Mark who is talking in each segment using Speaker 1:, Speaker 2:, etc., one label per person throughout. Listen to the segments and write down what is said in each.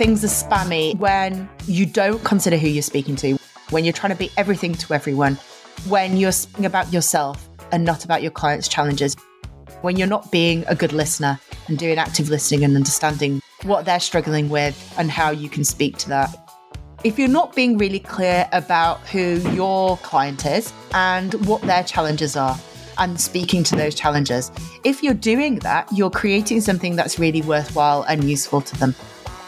Speaker 1: things are spammy when you don't consider who you're speaking to, when you're trying to be everything to everyone, when you're speaking about yourself and not about your client's challenges, when you're not being a good listener and doing active listening and understanding what they're struggling with and how you can speak to that. If you're not being really clear about who your client is and what their challenges are, and speaking to those challenges, if you're doing that, you're creating something that's really worthwhile and useful to them.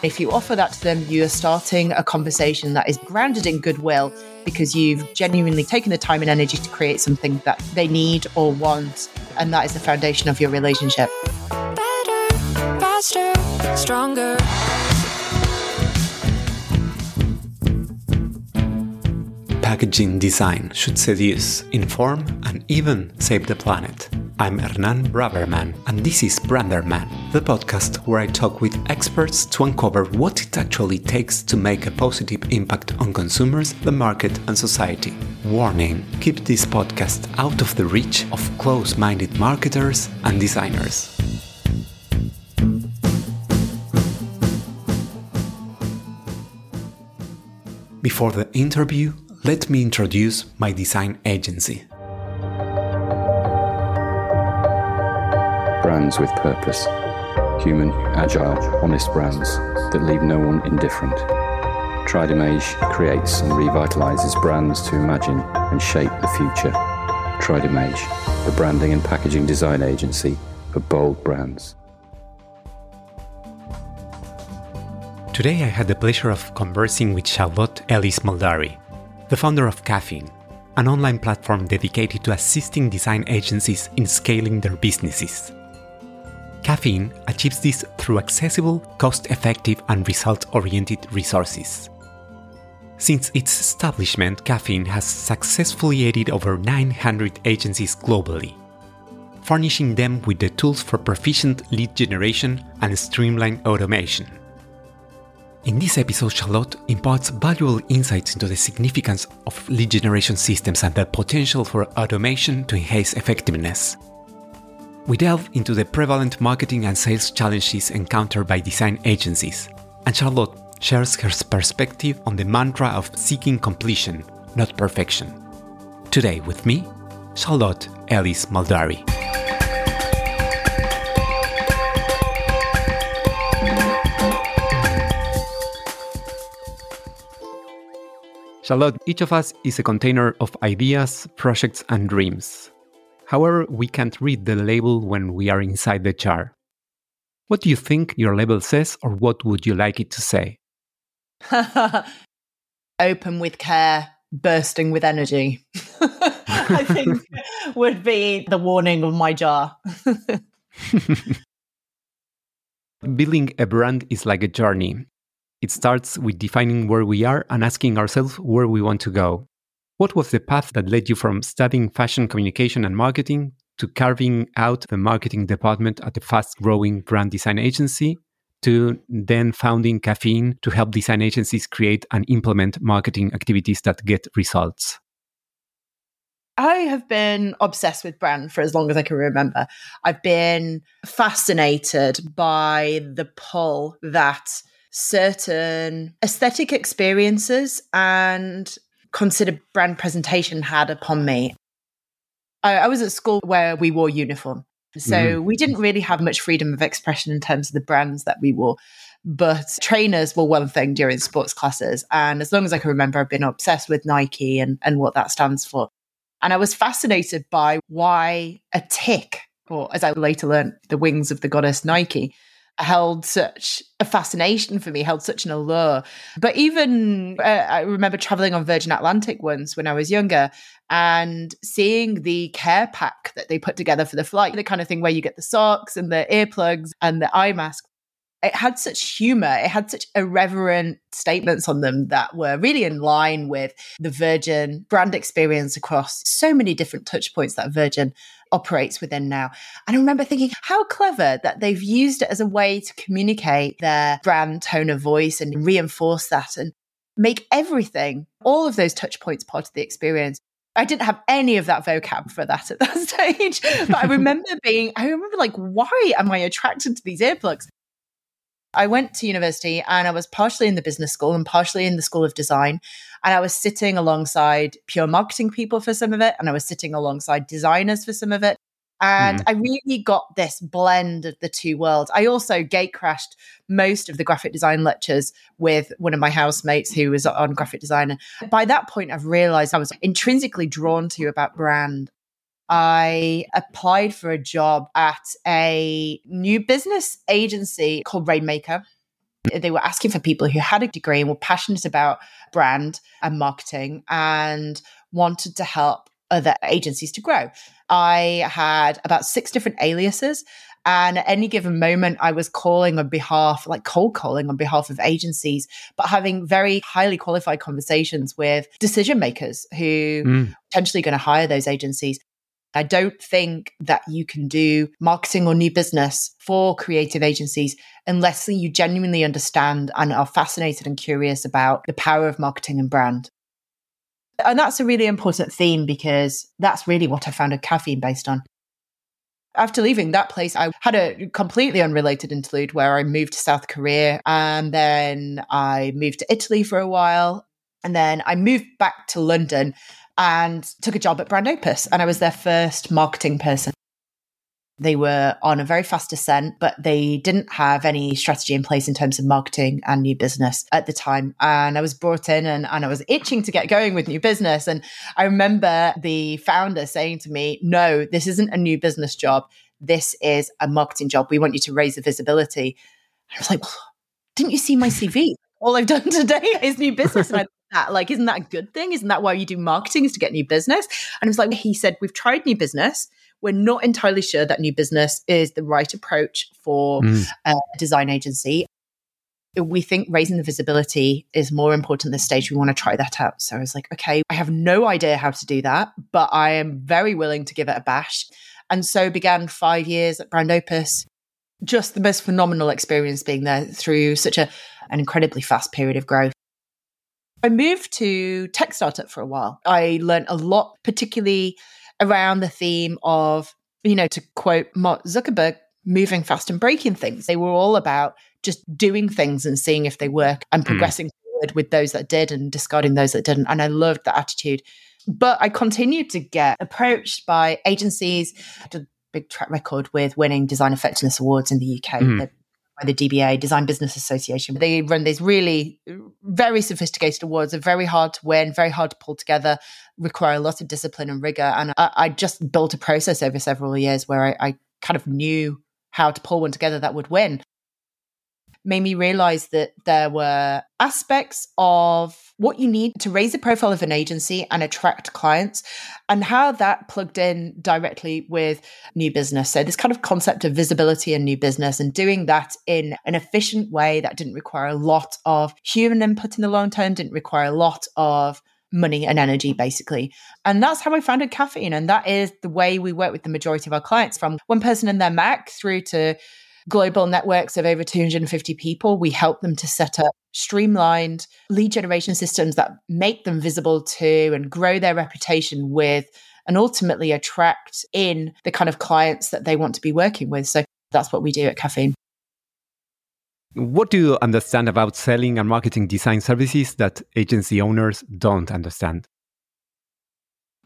Speaker 1: If you offer that to them, you're starting a conversation that is grounded in goodwill because you've genuinely taken the time and energy to create something that they need or want. And that is the foundation of your relationship. Better, faster, stronger.
Speaker 2: packaging design should seduce, inform, and even save the planet. I'm Hernan Braberman, and this is Branderman, the podcast where I talk with experts to uncover what it actually takes to make a positive impact on consumers, the market, and society. Warning keep this podcast out of the reach of close minded marketers and designers. Before the interview, let me introduce my design agency.
Speaker 3: Brands with purpose. Human, agile, honest brands that leave no one indifferent. Tridimage creates and revitalizes brands to imagine and shape the future. Tridimage, the branding and packaging design agency for bold brands.
Speaker 2: Today I had the pleasure of conversing with Charlotte Ellis Maldari, the founder of Kaffeen, an online platform dedicated to assisting design agencies in scaling their businesses. Kaffeen achieves this through accessible, cost effective, and result oriented resources. Since its establishment, Kaffeen has successfully aided over 900 agencies globally, furnishing them with the tools for proficient lead generation and streamlined automation. In this episode, Charlotte imparts valuable insights into the significance of lead generation systems and the potential for automation to enhance effectiveness. We delve into the prevalent marketing and sales challenges encountered by design agencies, and Charlotte shares her perspective on the mantra of seeking completion, not perfection. Today, with me, Charlotte Ellis Maldari. Charlotte, each of us is a container of ideas, projects, and dreams. However, we can't read the label when we are inside the jar. What do you think your label says, or what would you like it to say?
Speaker 1: Open with care, bursting with energy. I think would be the warning of my jar.
Speaker 2: Building a brand is like a journey. It starts with defining where we are and asking ourselves where we want to go. What was the path that led you from studying fashion communication and marketing to carving out the marketing department at a fast growing brand design agency to then founding Kaffeen to help design agencies create and implement marketing activities that get results?
Speaker 1: I have been obsessed with brand for as long as I can remember. I've been fascinated by the pull that certain aesthetic experiences and considered brand presentation had upon me. I, I, was at school where we wore uniform. So mm. we didn't really have much freedom of expression in terms of the brands that we wore. But trainers were one thing during sports classes. And as long as I can remember, I've been obsessed with Nike and, and what that stands for. And I was fascinated by why a tick, or as I later learned, the wings of the goddess Nike, held such a fascination for me, held such an allure. But even uh, I remember traveling on Virgin Atlantic once when I was younger and seeing the care pack that they put together for the flight, the kind of thing where you get the socks and the earplugs and the eye mask. It had such humor, it had such irreverent statements on them that were really in line with the Virgin brand experience across so many different touch points that Virgin operates within now. And I remember thinking, how clever that they've used it as a way to communicate their brand tone of voice and reinforce that and make everything, all of those touch points part of the experience. I didn't have any of that vocab for that at that stage. But I remember being, I remember like, why am I attracted to these earplugs? I went to university and I was partially in the business school and partially in the school of design. And I was sitting alongside pure marketing people for some of it, and I was sitting alongside designers for some of it. And mm. I really got this blend of the two worlds. I also gate crashed most of the graphic design lectures with one of my housemates who was on graphic design. And by that point, I've realized I was intrinsically drawn to about brand. I applied for a job at a new business agency called Rainmaker. They were asking for people who had a degree and were passionate about brand and marketing and wanted to help other agencies to grow. I had about six different aliases. And at any given moment, I was calling on behalf, like cold calling on behalf of agencies, but having very highly qualified conversations with decision makers who mm. potentially going to hire those agencies. I don't think that you can do marketing or new business for creative agencies unless you genuinely understand and are fascinated and curious about the power of marketing and brand. And that's a really important theme because that's really what I founded Kaffeen based on. After leaving that place, I had a completely unrelated interlude where I moved to South Korea and then I moved to Italy for a while. And then I moved back to London and took a job at Brand Opus. And I was their first marketing person. They were on a very fast ascent, but they didn't have any strategy in place in terms of marketing and new business at the time. And I was brought in and, and I was itching to get going with new business. And I remember the founder saying to me, No, this isn't a new business job. This is a marketing job. We want you to raise the visibility. I was like, Didn't you see my CV? All I've done today is new business. And I that like isn't that a good thing isn't that why you do marketing is to get new business and it was like he said we've tried new business we're not entirely sure that new business is the right approach for mm. a design agency. We think raising the visibility is more important at this stage. We want to try that out. So I was like, okay, I have no idea how to do that, but I am very willing to give it a bash. And so began five years at Brand Opus. Just the most phenomenal experience being there through such a, an incredibly fast period of growth. I moved to tech startup for a while. I learned a lot, particularly around the theme of, you know, to quote Mark Zuckerberg, moving fast and breaking things. They were all about just doing things and seeing if they work and hmm. progressing mm. forward with those that did and discarding those that didn't. And I loved that attitude. But I continued to get approached by agencies, I had a big track record with winning design effectiveness awards in the UK. Mm by the DBA, Design Business Association. They run these really uh, very sophisticated awards. They're very hard to win, very hard to pull together, require a lot of discipline and rigor. And I, I just built a process over several years where I, I kind of knew how to pull one together that would win made me realize that there were aspects of what you need to raise the profile of an agency and attract clients and how that plugged in directly with new business. So, this kind of concept of visibility and new business and doing that in an efficient way that didn't require a lot of human input in the long term, didn't require a lot of money and energy basically and that's how i founded Kaffeen and that is the way we work with the majority of our clients from one person in their mac through to global networks of over 250 people. We help them to set up streamlined lead generation systems that make them visible to and grow their reputation with and ultimately attract in the kind of clients that they want to be working with. So that's what we do at Kaffeen.
Speaker 2: What do you understand about selling and marketing design services that agency owners don't understand?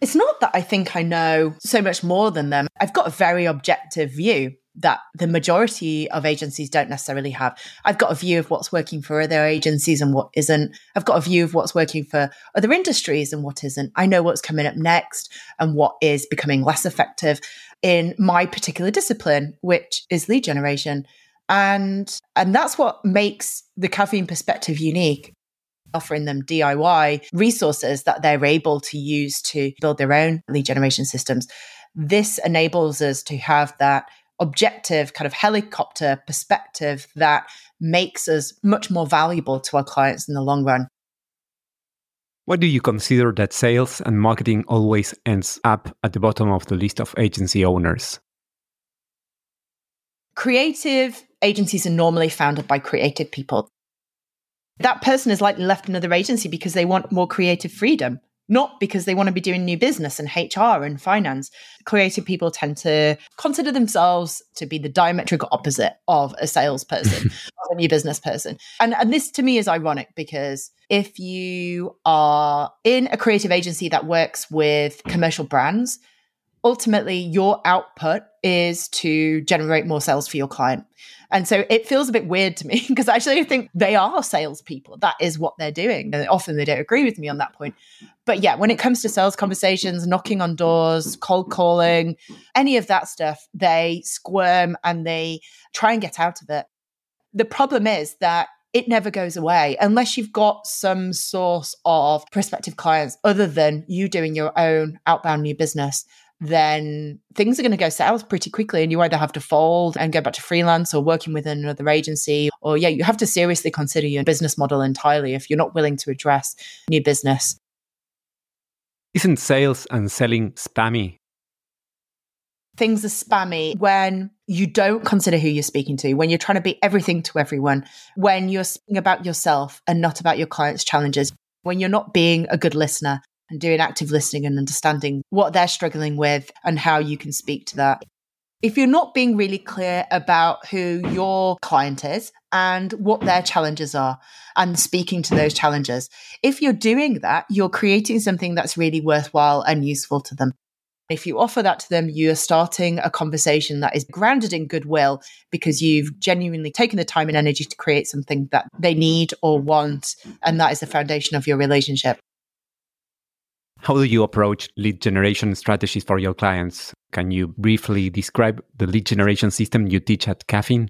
Speaker 1: It's not that I think I know so much more than them. I've got a very objective view that the majority of agencies don't necessarily have. I've got a view of what's working for other agencies and what isn't. I've got a view of what's working for other industries and what isn't. I know what's coming up next and what is becoming less effective in my particular discipline, which is lead generation. And and that's what makes the Kaffeen perspective unique offering them DIY resources that they're able to use to build their own lead generation systems. This enables us to have that objective kind of helicopter perspective that makes us much more valuable to our clients in the long run.
Speaker 2: Why do you consider that sales and marketing always ends up at the bottom of the list of agency owners?
Speaker 1: Creative agencies are normally founded by creative people. That person is likely left another agency because they want more creative freedom not because they want to be doing new business and HR and finance. Creative people tend to consider themselves to be the diametric opposite of a salesperson. a new business person. And, and this to me is ironic because if you are in a creative agency that works with commercial brands, ultimately your output is to generate more sales for your client. And so it feels a bit weird to me because I actually think they are salespeople. That is what they're doing. And often they don't agree with me on that point. But yeah, when it comes to sales conversations, knocking on doors, cold calling, any of that stuff, they squirm and they try and get out of it. The problem is that it never goes away unless you've got some source of prospective clients other than you doing your own outbound new business then things are going to go south pretty quickly and you either have to fold and go back to freelance or working within another agency or yeah you have to seriously consider your business model entirely if you're not willing to address new business.
Speaker 2: Isn't sales and selling spammy?
Speaker 1: Things are spammy when you don't consider who you're speaking to, when you're trying to be everything to everyone, when you're speaking about yourself and not about your client's challenges, when you're not being a good listener and doing active listening and understanding what they're struggling with and how you can speak to that. If you're not being really clear about who your client is and what their challenges are and speaking to those challenges, if you're doing that, you're creating something that's really worthwhile and useful to them. If you offer that to them, you're starting a conversation that is grounded in goodwill because you've genuinely taken the time and energy to create something that they need or want. And that is the foundation of your relationship.
Speaker 2: How do you approach lead generation strategies for your clients? Can you briefly describe the lead generation system you teach at Kaffeen?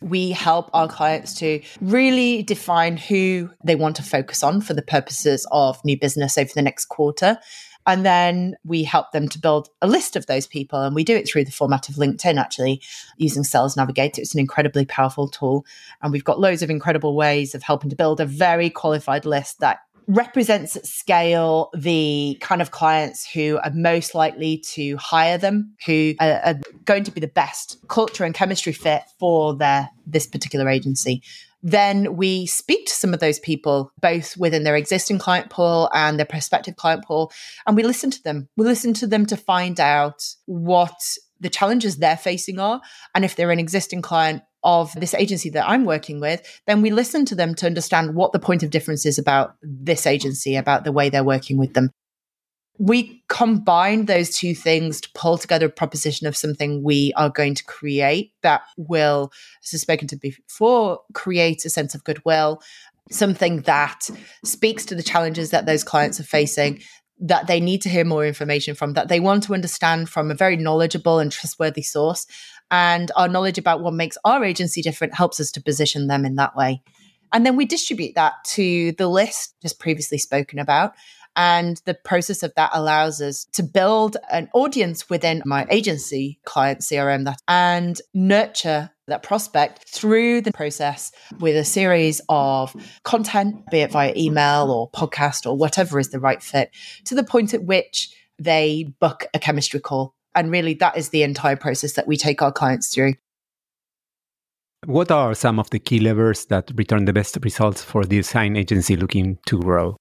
Speaker 1: We help our clients to really define who they want to focus on for the purposes of new business over the next quarter. And then we help them to build a list of those people. And we do it through the format of LinkedIn, actually, using Sales Navigator. It's an incredibly powerful tool. And we've got loads of incredible ways of helping to build a very qualified list that represents at scale the kind of clients who are most likely to hire them, who are, are, going to be the best culture and chemistry fit for their this particular agency. Then we speak to some of those people, both within their existing client pool and their prospective client pool, and we listen to them. We listen to them to find out what the challenges they're facing are. And if they're an existing client, of this agency that I'm working with, then we listen to them to understand what the point of difference is about this agency, about the way they're working with them. We combine those two things to pull together a proposition of something we are going to create that will, as I've spoken to before, create a sense of goodwill, something that speaks to the challenges that those clients are facing, that they need to hear more information from, that they want to understand from a very knowledgeable and trustworthy source, and our knowledge about what makes our agency different helps us to position them in that way. And then we distribute that to the list just previously spoken about. And the process of that allows us to build an audience within my agency client CRM that and nurture that prospect through the process with a series of content, be it via email or podcast or whatever is the right fit, to the point at which they book a chemistry call and really, that is the entire process that we take our clients through.
Speaker 2: What are some of the key levers that return the best results for the design agency looking to grow?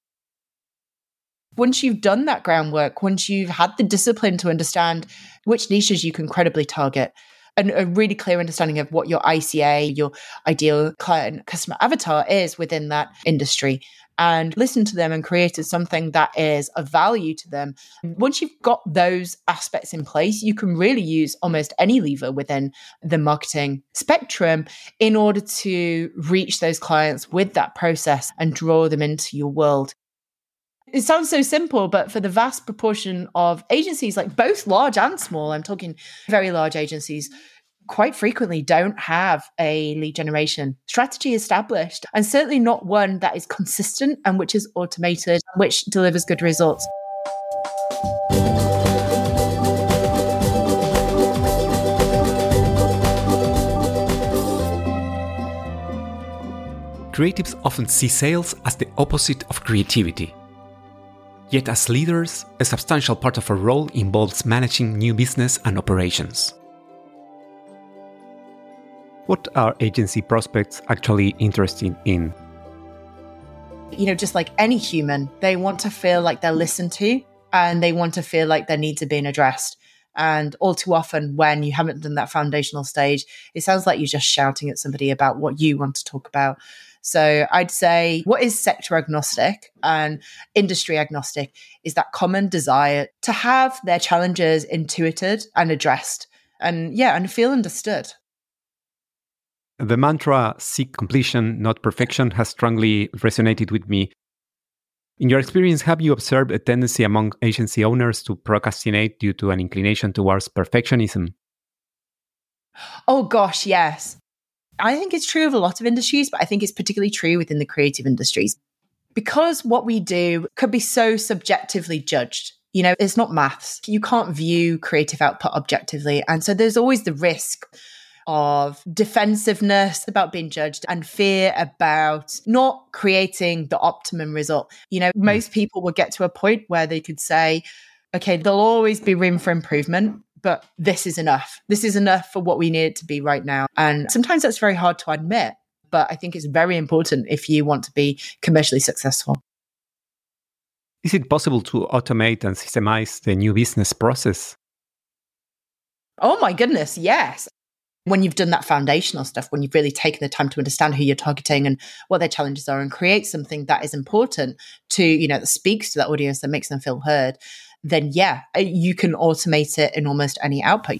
Speaker 1: Once you've done that groundwork, once you've had the discipline to understand which niches you can credibly target, and a really clear understanding of what your ICA, your ideal client customer avatar is within that industry, and listen to them and created something that is of value to them. Once you've got those aspects in place, you can really use almost any lever within the marketing spectrum in order to reach those clients with that process and draw them into your world. It sounds so simple, but for the vast proportion of agencies, like both large and small, I'm talking very large agencies, quite frequently don't have a lead generation strategy established, and certainly not one that is consistent and which is automated, which delivers good results.
Speaker 2: Creatives often see sales as the opposite of creativity. Yet, as leaders, a substantial part of our role involves managing new business and operations. What are agency prospects actually interested in?
Speaker 1: You know, just like any human, they want to feel like they're listened to and they want to feel like their needs are being addressed. And all too often, when you haven't done that foundational stage, it sounds like you're just shouting at somebody about what you want to talk about. So I'd say what is sector agnostic and industry agnostic is that common desire to have their challenges intuited and addressed and yeah, and feel understood.
Speaker 2: The mantra seek completion, not perfection has strongly resonated with me. In your experience, have you observed a tendency among agency owners to procrastinate due to an inclination towards perfectionism?
Speaker 1: Oh, gosh, yes. I think it's true of a lot of industries, but I think it's particularly true within the creative industries because what we do could be so subjectively judged. You know, it's not maths. You can't view creative output objectively. And so there's always the risk of defensiveness about being judged and fear about not creating the optimum result. You know, hmm. most people will get to a point where they could say, okay, there'll always be room for improvement but this is enough. This is enough for what we need it to be right now. And sometimes that's very hard to admit, but I think it's very important if you want to be commercially successful.
Speaker 2: Is it possible to automate and systemize the new business process?
Speaker 1: Oh my goodness, yes. When you've done that foundational stuff, when you've really taken the time to understand who you're targeting and what their challenges are and create something that is important to, you know, that speaks to that audience, that makes them feel heard, then yeah, uh, you can automate it in almost any output.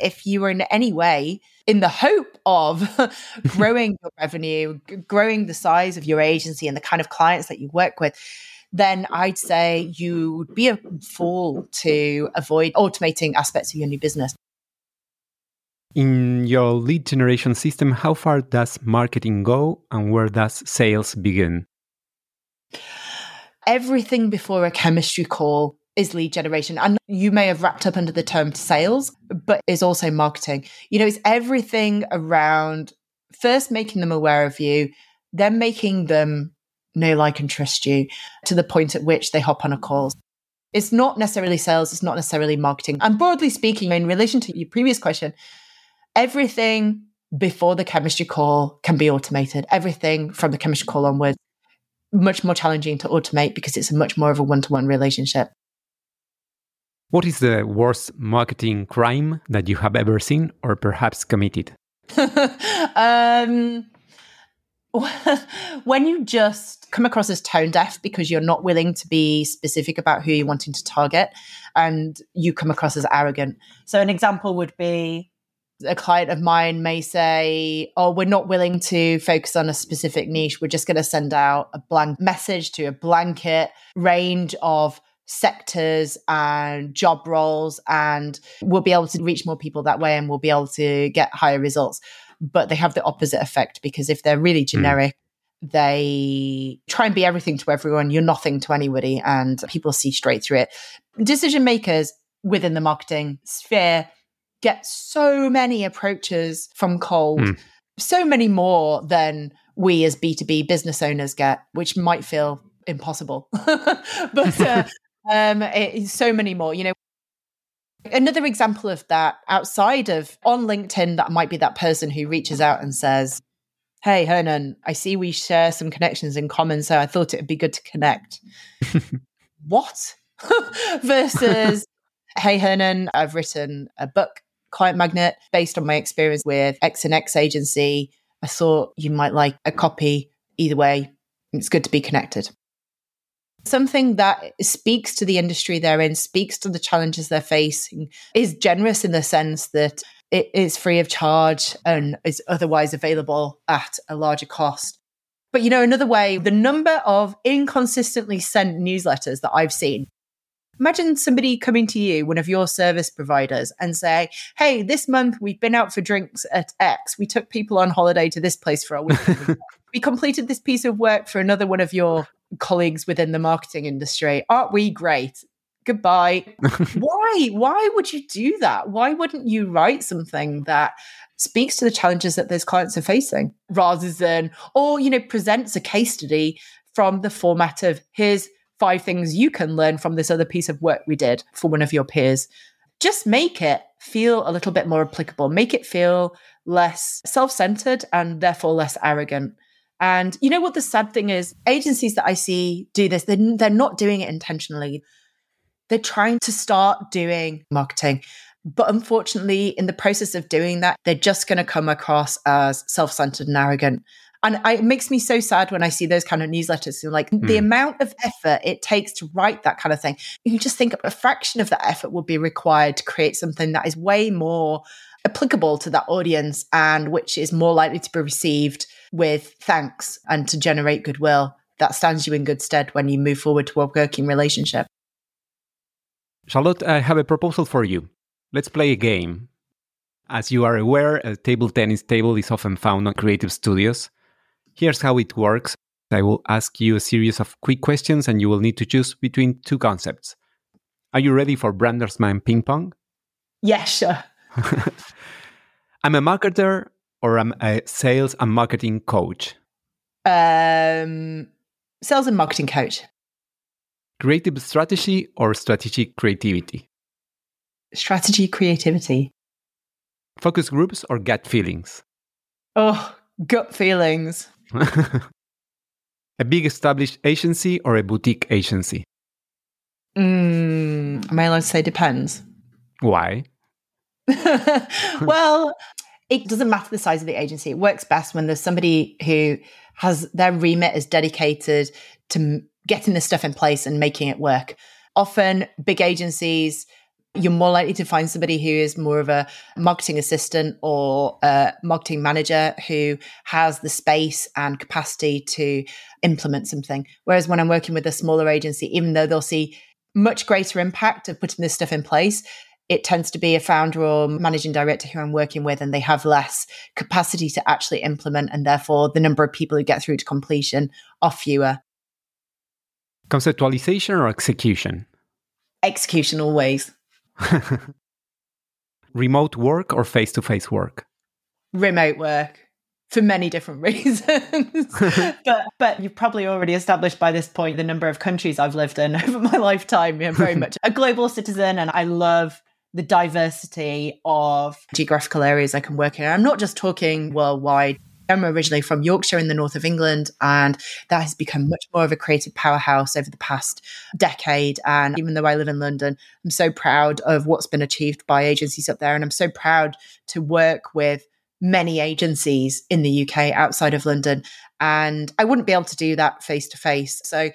Speaker 1: If you are in any way in the hope of growing your revenue, growing the size of your agency and the kind of clients that you work with, then I'd say you would be a fool to avoid automating aspects of your new business.
Speaker 2: In your lead generation system, how far does marketing go and where does sales begin?
Speaker 1: Everything before a chemistry call is lead generation. And you may have wrapped up under the term sales, but is also marketing. You know, it's everything around first making them aware of you, then making them know, like, and trust you to the point at which they hop on a call. It's not necessarily sales, it's not necessarily marketing. And broadly speaking, in relation to your previous question, everything before the chemistry call can be automated. Everything from the chemistry call onwards, much more challenging to automate because it's a much more of a one to one relationship.
Speaker 2: What is the worst marketing crime that you have ever seen or perhaps committed? um,
Speaker 1: when you just come across as tone deaf because you're not willing to be specific about who you're wanting to target and you come across as arrogant. So, an example would be a client of mine may say, Oh, we're not willing to focus on a specific niche. We're just going to send out a blank message to a blanket range of sectors and job roles and we'll be able to reach more people that way and we'll be able to get higher results but they have the opposite effect because if they're really hmm. generic mm. they try and be everything to everyone you're nothing to anybody and people see straight through it decision makers within the marketing sphere get so many approaches from cold mm. so many more than we as b2b business owners get which might feel impossible but uh, um, it, so many more. You know, another example of that outside of on LinkedIn, that might be that person who reaches out and says, "Hey, Hernan, I see we share some connections in common, so I thought it would be good to connect." what? Versus, "Hey, Hernan, I've written a book." Client Magnet, based on my experience with X and X agency, I thought you might like a copy. Either way, it's good to be connected something that speaks to the industry they're in, speaks to the challenges they're facing, is generous in the sense that it is free of charge and is otherwise available at a larger cost. But you know, another way, the number of inconsistently sent newsletters that I've seen. Imagine somebody coming to you, one of your service providers, and say, Hey, this month we've been out for drinks at X. We took people on holiday to this place for a week. we completed this piece of work for another one of your colleagues within the marketing industry. Aren't we great? Goodbye. Why? Why would you do that? Why wouldn't you write something that speaks to the challenges that those clients are facing rather than, or, you know, presents a case study from the format of here's five things you can learn from this other piece of work we did for one of your peers. Just make it feel a little bit more applicable, make it feel less self centered and therefore less arrogant. And you know what the sad thing is? Agencies that I see do this, they're, they're not doing it intentionally. They're trying to start doing marketing But unfortunately, in the process of doing that, they're just going to come across as self centered and arrogant. And I, it makes me so sad when I see those kind of newsletters. So like mm. the hmm. amount of effort it takes to write that kind of thing, you just think a fraction of that effort would be required to create something that is way more applicable to that audience and which is more likely to be received with thanks and to generate goodwill. That stands you in good stead when you move forward to a working relationship.
Speaker 2: Charlotte, I have a proposal for you. Let's play a game. As you are aware, a table tennis table is often found on creative studios. Here's how it works I will ask you a series of quick questions, and you will need to choose between two concepts. Are you ready for Brandersman ping pong?
Speaker 1: Yes, sure.
Speaker 2: I'm a marketer or I'm a sales and marketing coach?
Speaker 1: Um, sales and marketing coach.
Speaker 2: Creative strategy or strategic creativity?
Speaker 1: Strategy creativity.
Speaker 2: Focus groups or gut feelings?
Speaker 1: Oh, gut feelings.
Speaker 2: a big established agency or a boutique agency?
Speaker 1: Mm, am I allowed to say depends?
Speaker 2: Why?
Speaker 1: well, it doesn't matter the size of the agency. It works best when there's somebody who has their remit is dedicated to getting this stuff in place and making it work. Often, big agencies, you're more likely to find somebody who is more of a marketing assistant or a marketing manager who has the space and capacity to implement something. Whereas when I'm working with a smaller agency, even though they'll see much greater impact of putting this stuff in place, it tends to be a founder or managing director who I'm working with, and they have less capacity to actually implement, and therefore the number of people who get through to completion are fewer.
Speaker 2: Conceptualization or execution?
Speaker 1: Execution always.
Speaker 2: Remote work or face to face work?
Speaker 1: Remote work for many different reasons. but but you've probably already established by this point the number of countries I've lived in over my lifetime. I'm very much a global citizen and I love the diversity of geographical areas I can work in. I'm not just talking worldwide. I'm originally from Yorkshire in the north of England, and that has become much more of a creative powerhouse over the past decade. And even though I live in London, I'm so proud of what's been achieved by agencies up there. And I'm so proud to work with many agencies in the UK outside of London. And I wouldn't be able to do that face to face. So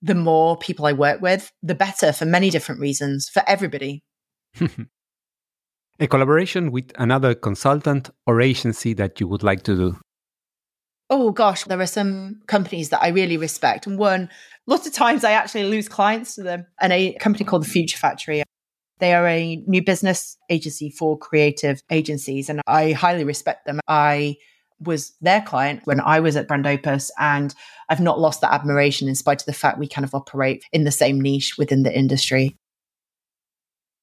Speaker 1: the more people I work with, the better for many different reasons for everybody.
Speaker 2: A collaboration with another consultant or agency that you would like to do?
Speaker 1: Oh gosh, there are some companies that I really respect. And one, lots of times I actually lose clients to them. And a company called the Future Factory. They are a new business agency for creative agencies, and I highly respect them. I was their client when I was at Brand Opus, and I've not lost that admiration in spite of the fact we kind of operate in the same niche within the industry.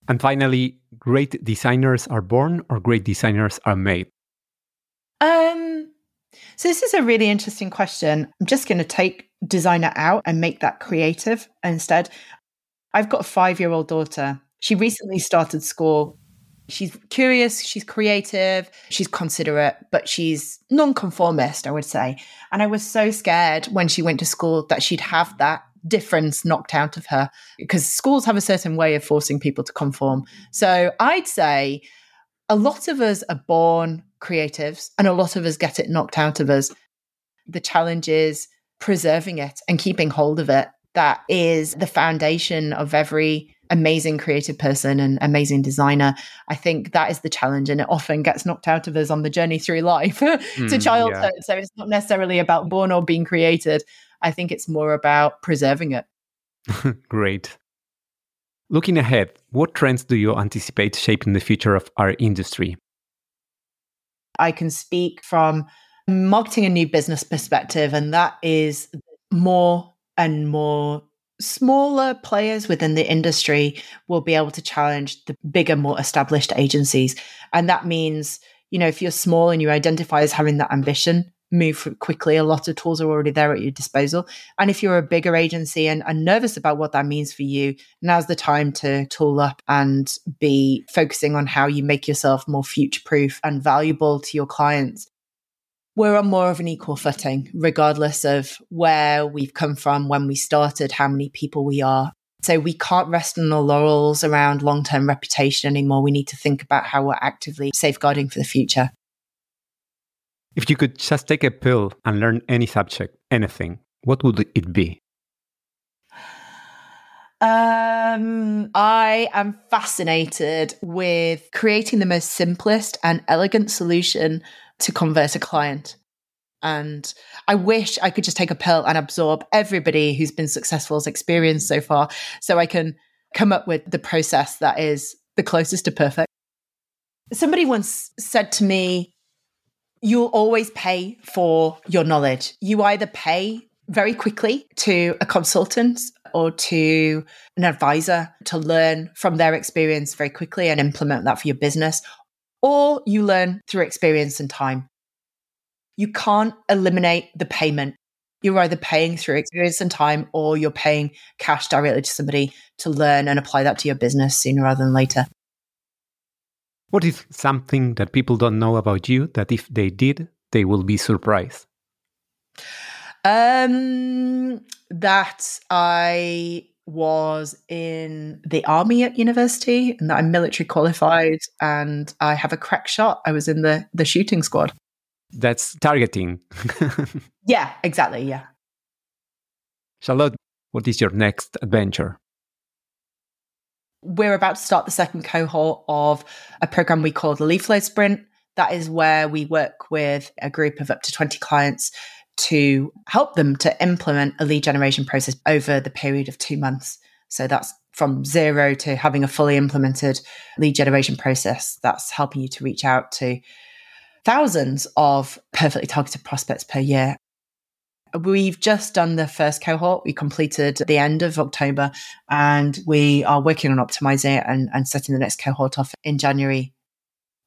Speaker 2: And finally, great designers are born or great designers are made?
Speaker 1: Um, so this is a really interesting question. I'm just going to take designer out and make that creative instead. I've got a five year old daughter. She recently started school. She's curious, she's creative, she's considerate, but she's nonconformist, I would say. And I was so scared when she went to school that she'd have that difference knocked out of her because schools have a certain way of forcing people to conform. So I'd say a lot of us are born creatives and a lot of us get it knocked out of us. The challenge is preserving it and keeping hold of it. That is the foundation of every amazing creative person and amazing designer. I think that is the challenge, and it often gets knocked out of us on the journey through life to mm, childhood. Yeah. So it's not necessarily about born or being created. I think it's more about preserving it.
Speaker 2: Great. Looking ahead, what trends do you anticipate shaping the future of our industry?
Speaker 1: I can speak from marketing and new business perspective, and that is more and more smaller players within the industry will be able to challenge the bigger, more established agencies. And that means, you know, if you're small and you identify as having that ambition, move quickly. A lot of tools are already there at your disposal. And if you're a bigger agency and are nervous about what that means for you, now's the time to tool up and be focusing on how you make yourself more future proof and valuable to your clients. We're on more of an equal footing, regardless of where we've come from, when we started, how many people we are. So we can't rest on our laurels around long term reputation anymore. We need to think about how we're actively safeguarding for the future.
Speaker 2: If you could just take a pill and learn any subject, anything, what would it be?
Speaker 1: Um, I am fascinated with creating the most simplest and elegant solution to convert a client. And I wish I could just take a pill and absorb everybody who's been successful's experience so far so I can come up with the process that is the closest to perfect. Somebody once said to me, You'll always pay for your knowledge. You either pay very quickly to a consultant or to an advisor to learn from their experience very quickly and implement that for your business, or you learn through experience and time. You can't eliminate the payment. You're either paying through experience and time, or you're paying cash directly to somebody to learn and apply that to your business sooner rather than later.
Speaker 2: What is something that people don't know about you that if they did, they will be surprised?
Speaker 1: Um, that I was in the army at university and that I'm military qualified and I have a crack shot. I was in the the shooting squad.
Speaker 2: That's targeting.
Speaker 1: yeah, exactly. Yeah.
Speaker 2: Charlotte, what is your next adventure?
Speaker 1: We're about to start the second cohort of a program we call the Lead Flow Sprint. That is where we work with a group of up to 20 clients to help them to implement a lead generation process over the period of two months. So that's from zero to having a fully implemented lead generation process that's helping you to reach out to thousands of perfectly targeted prospects per year. We've just done the first cohort. We completed the end of October and we are working on optimizing it and, and setting the next cohort off in January.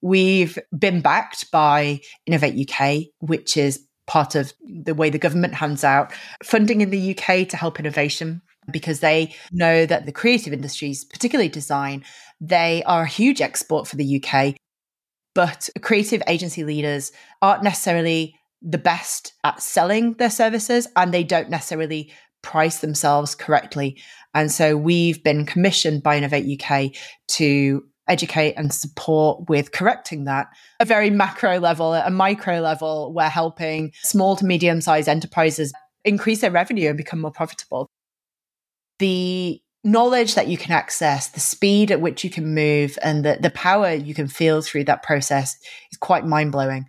Speaker 1: We've been backed by Innovate UK, which is part of the way the government hands out funding in the UK to help innovation because they know that the creative industries, particularly design, they are a huge export for the UK. But creative agency leaders aren't necessarily the best at selling their services and they don't necessarily price themselves correctly. And so we've been commissioned by Innovate UK to educate and support with correcting that. A very macro level, a micro level, we're helping small to medium sized enterprises increase their revenue and become more profitable. The knowledge that you can access, the speed at which you can move, and the, the power you can feel through that process is quite mind blowing.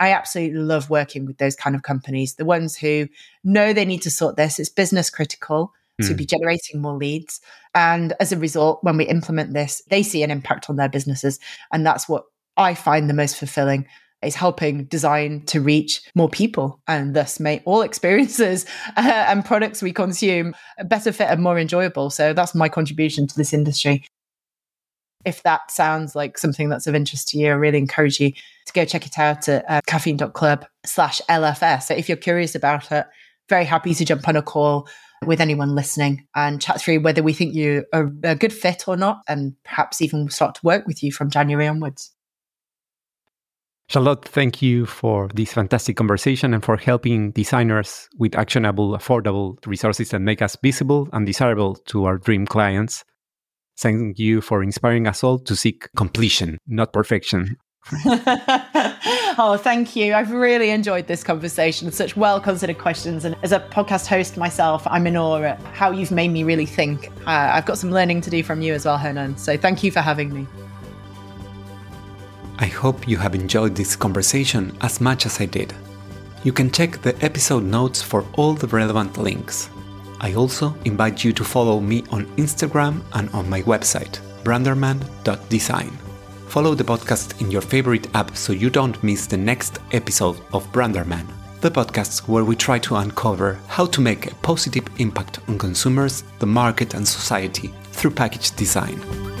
Speaker 1: I absolutely love working with those kind of companies, the ones who know they need to sort this. It's business critical to hmm. be generating more leads. And as a result, when we implement this, they see an impact on their businesses. And that's what I find the most fulfilling is helping design to reach more people and thus make all experiences uh, and products we consume better fit and more enjoyable. So that's my contribution to this industry. If that sounds like something that's of interest to you, I really encourage you to go check it out at uh, kaffeen.club slash LFS. So if you're curious about it, very happy to jump on a call with anyone listening and chat through whether we think you are a good fit or not, and perhaps even start to work with you from January onwards.
Speaker 2: Charlotte, thank you for this fantastic conversation and for helping designers with actionable, affordable resources that make us visible and desirable to our dream clients. Thank you for inspiring us all to seek completion, not perfection.
Speaker 1: oh, thank you. I've really enjoyed this conversation. Such well considered questions. And as a podcast host myself, I'm in awe at how you've made me really think. Uh, I've got some learning to do from you as well, Hernan. So thank you for having me.
Speaker 2: I hope you have enjoyed this conversation as much as I did. You can check the episode notes for all the relevant links. I also invite you to follow me on Instagram and on my website, branderman.design. Follow the podcast in your favorite app so you don't miss the next episode of Branderman, the podcast where we try to uncover how to make a positive impact on consumers, the market, and society through package design.